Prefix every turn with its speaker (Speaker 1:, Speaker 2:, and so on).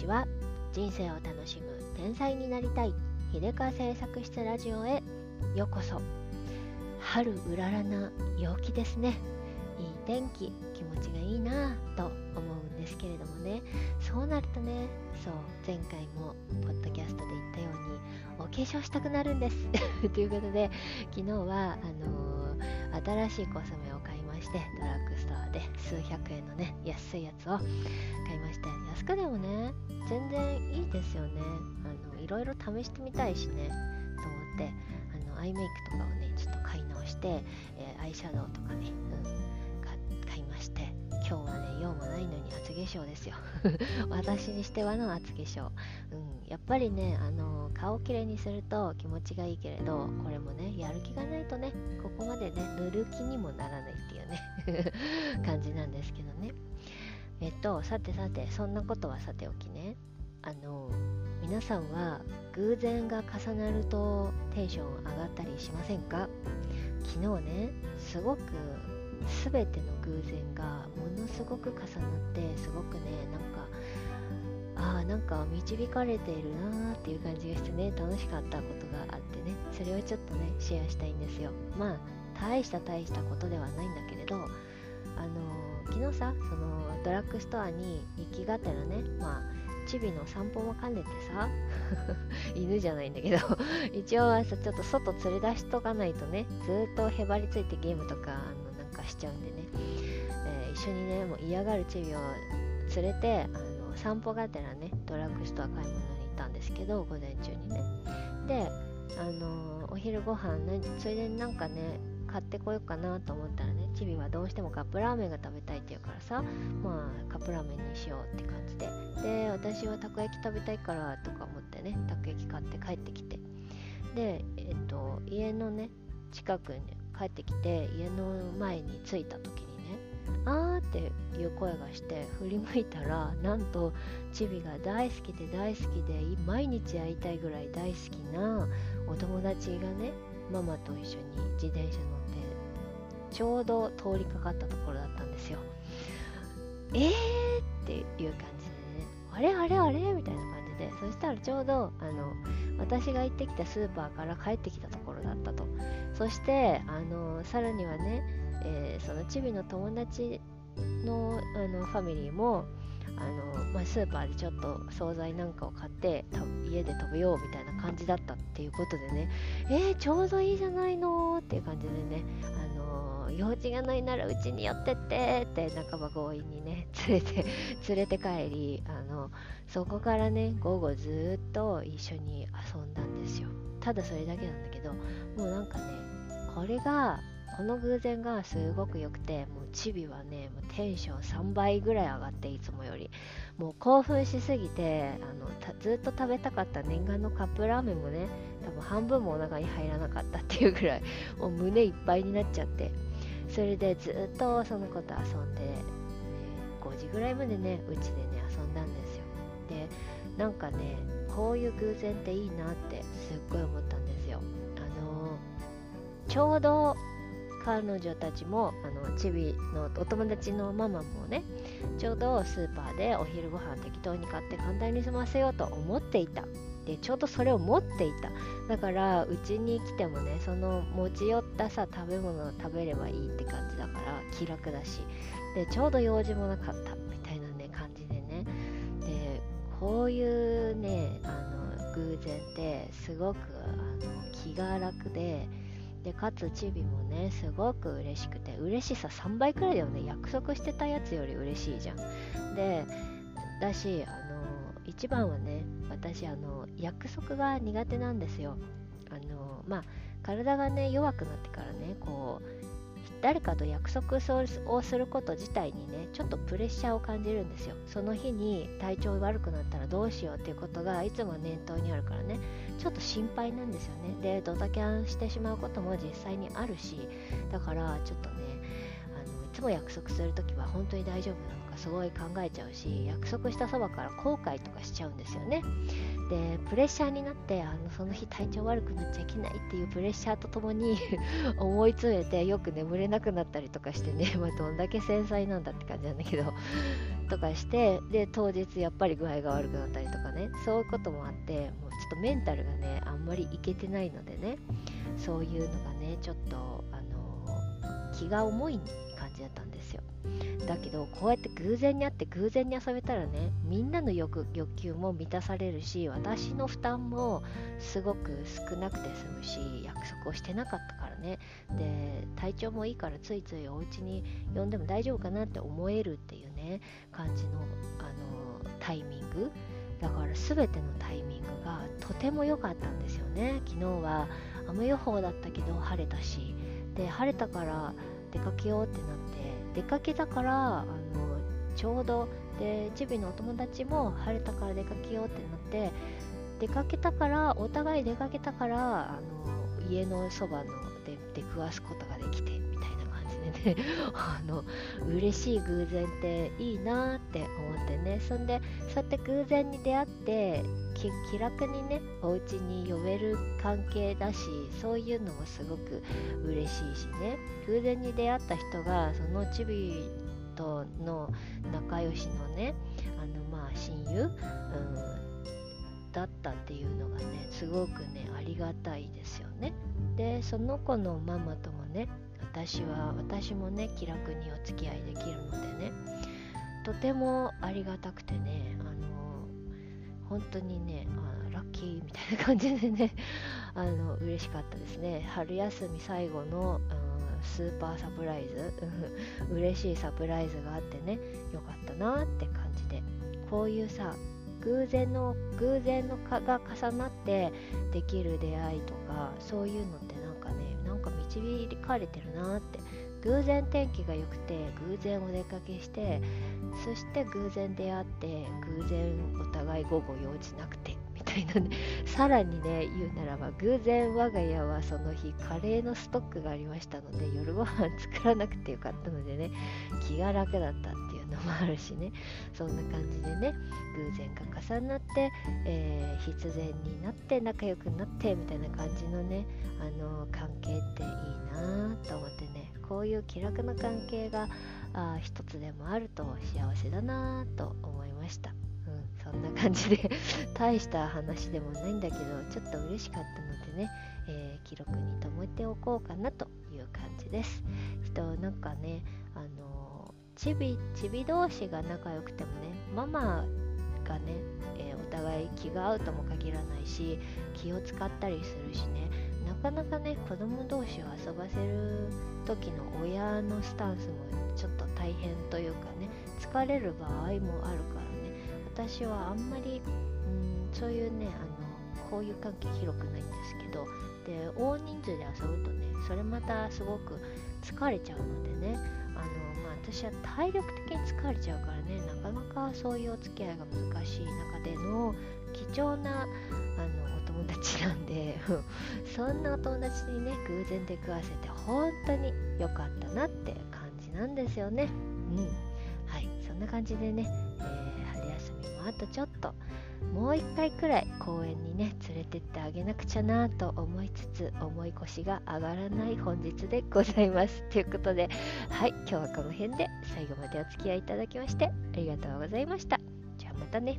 Speaker 1: ちは人生を楽しむ天才になりたい秀川製作室ラジオへようこそ。春うららな陽気ですね。いい天気気持ちがいいなぁと思うんですけれどもね。そうなるとねそう前回もポッドキャストで言ったようにお化粧したくなるんです。ということで昨日はあのー、新しいコスメを買いましてドラッグストアで数百円のね安いやつをまして安くでもね全然いいですよね。あのいろいろ試してみたいしねと思ってあのアイメイクとかをねちょっと買い直して、えー、アイシャドウとかね、うん、買いまして今日はね用もないのに厚化粧ですよ。私にしてはの厚化粧、うん、やっぱりねあの顔きれいにすると気持ちがいいけれどこれもねやる気がないとねここまでね塗る気にもならないっていうね 感じなんですけどね。えっとさてさてそんなことはさておきね。あの皆さんは偶然が重なるとテンション上がったりしませんか？昨日ねすごく全ての偶然がものすごく重なってすごくねなんかああなんか導かれているなーっていう感じがしてね楽しかったことがあってね。それをちょっとねシェアしたいんですよ。まあ大した大したことではないんだけれどあの昨日さそのドラッグストアに行きがてらねまあチビの散歩も兼ねてさ 犬じゃないんだけど一応はさちょっと外連れ出しとかないとねずっとへばりついてゲームとかあのなんかしちゃうんでね、えー、一緒にねもう嫌がるチビを連れてあの散歩がてらねドラッグストア買い物に行ったんですけど午前中にね。であのー、お昼ご飯ねついでになんかね買ってこようかなと思ったらねチビはどうしてもカップラーメンが食べたいって言うからさまあカップラーメンにしようって感じで。で私はたこ焼き食べたいからとか思ってねたこ焼き買って帰ってきて。でえっと家のね近くに帰ってきて家の前に着いた時にねあーっていう声がして振り向いたらなんとチビが大好きで大好きで毎日会いたいぐらい大好きなお友達がねママと一緒に自転車乗ちょうど通りかかったところだったんですよ。えー？っていう感じでね、あれあれあれ？みたいな感じで、そしたらちょうどあの私が行ってきたスーパーから帰ってきたところだったと。そしてあのさらにはね、えー、そのチビの友達のあのファミリーもあの、まあ、スーパーでちょっと惣菜なんかを買って家で食べようみたいな感じだったっていうことでね。えー、ちょうどいいじゃないのっていう感じでね。の用事がないならうちに寄ってってって半ば強引にね 連れて連れて帰りあのそこからね午後ずっと一緒に遊んだんですよ。ただそれだけなんだけどもうなんかねこれがこの偶然がすごく良くてもうチビはねもうテンション3倍ぐらい上がっていつもより。もう興奮しすぎてあのずっと食べたかった念願のカップラーメンもね多分半分もお腹に入らなかったっていうぐらいもう胸いっぱいになっちゃって。それでずっとその子と遊んで、ね、5時ぐらいまでねうちでね遊んだんですよ。でなんかねこういう偶然っていいなってすっごい思ったんですよ。あのちょうど彼女たちもあのチビのお友達のママもねちょうどスーパーでお昼ご飯適当に買って簡単に済ませようと思っていた。でちょうどそれを持っていた。だからうちに来てもねその持ち寄ったさ食べ物を食べればいいって感じだから気楽だし。でちょうど用事もなかったみたいなね感じでね。でこういうねあの偶然ってすごくあの気が楽ででかつチビもねすごく嬉しくて嬉しさ3倍くらいだよね。約束してたやつより嬉しいじゃん。でだしあの一番はね私あの約束が苦手なんですよ。あのまあ体がね弱くなってからねこう誰かと約束をすること自体にねちょっとプレッシャーを感じるんですよ。その日に体調悪くなったらどうしようっていうことがいつも念頭にあるからねちょっと心配なんですよね。でドタキャンしてしまうことも実際にあるしだからちょっとねのいつも約束するときは本当に大丈夫なのかすごい考えちゃうし約束したそばから後悔とかしちゃうんですよね。でプレッシャーになってあのその日体調悪くなっちゃいけないっていうプレッシャーとともに 思い詰めてよく眠れなくなったりとかしてね、まあ、どんだけ繊細なんだって感じなんだけど とかしてで当日やっぱり具合が悪くなったりとかねそういうこともあってもうちょっとメンタルがねあんまりいけてないのでねそういうのがねちょっとあの気が重い感じだったんですよ。だけどこうやって偶然に会って偶然に遊べたらねみんなの欲欲求も満たされるし私の負担もすごく少なくて済むし約束をしてなかったからね。で体調もいいからついついお家に呼んでも大丈夫かなって思えるっていうね感じのあのタイミング。だから全てのタイミングがとても良かったんですよね。昨日は雨予報だったけど晴れたし。で晴れたから出かけようってなって出かけたからあのちょうどでチビのお友達も晴れたから出かけようってなって出かけたからお互い出かけたからあの家のそばので出くわすことができてみたいな感じでね。あの嬉しい偶然っていいなって思ってね。そんでそうやって偶然に出会って気楽にねお家に呼べる関係だしそういうのもすごく嬉しいしね。偶然に出会った人がそのチビとの仲良しのねあのまあ親友、うん、だったっていうのがねすごくねありがたいですよね。でその子のママともね私は私もね気楽にお付き合いできるのでねとてもありがたくてねあの本当にねあラッキーみたいな感じでね あの嬉しかったですね。春休み最後の、うんスーパーサプライズ 嬉しいサプライズがあってねよかったなって感じで。こういうさ偶然の偶然のかが重なってできる出会いとかそういうのってなんかねなんか導かれてるなって偶然天気が良くて偶然お出かけしてそして偶然出会って偶然お互い午後用事なくてみたいなね。さらにね言うならば偶然我が家はその日カレーのストックがありましたので夜ご飯作らなくてよかったのでね気が楽だったっていうのもあるしね。そんな感じでね偶然が重なって、えー、必然になって仲良くなってみたいな感じのねあの関係っていいなと思ってね。こういう気楽な関係があ一つでもあると幸せだなと思いました。うんそんな感じで 大した話でもないんだけどちょっと嬉しかったのでね、えー、記録に留めておこうかなという感じです人なんかねあのちびちび同士が仲良くてもねママがね、えー、お互い気が合うとも限らないし気を使ったりするしねかなかね子供同士を遊ばせる時の親のスタンスもちょっと大変というかね疲れる場合もあるからね私はあんまりんそういうねあのこういう関係広くないんですけどで大人数で遊ぶとねそれまたすごく疲れちゃうのでねあの、まあ、私は体力的に疲れちゃうからねなかなかそういうお付き合いが難しい中での貴重なあのお友達なんで そんなお友達にね偶然出くわせて本当に良かったなって感じなんですよね。うん。はいそんな感じでね、えーあとちょっともう一回くらい公園にね連れてってあげなくちゃなと思いつつ重い腰が上がらない本日でございます。ということではい今日はこの辺で最後までお付き合いいただきましてありがとうございました。じゃあまたね